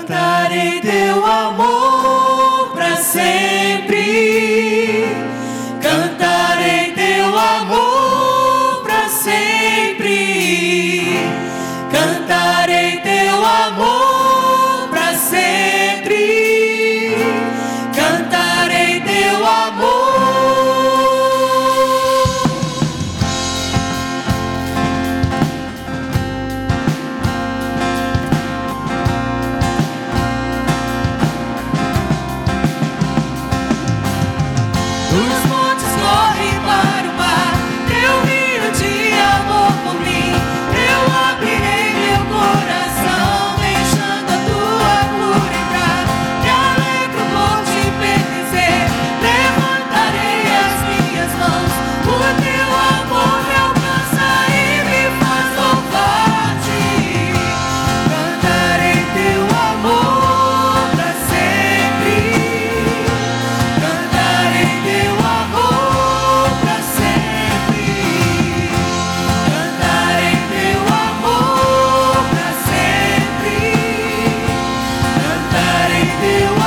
Cantarei teu amor para sempre. Cantarei teu amor para sempre. Cantarei teu feel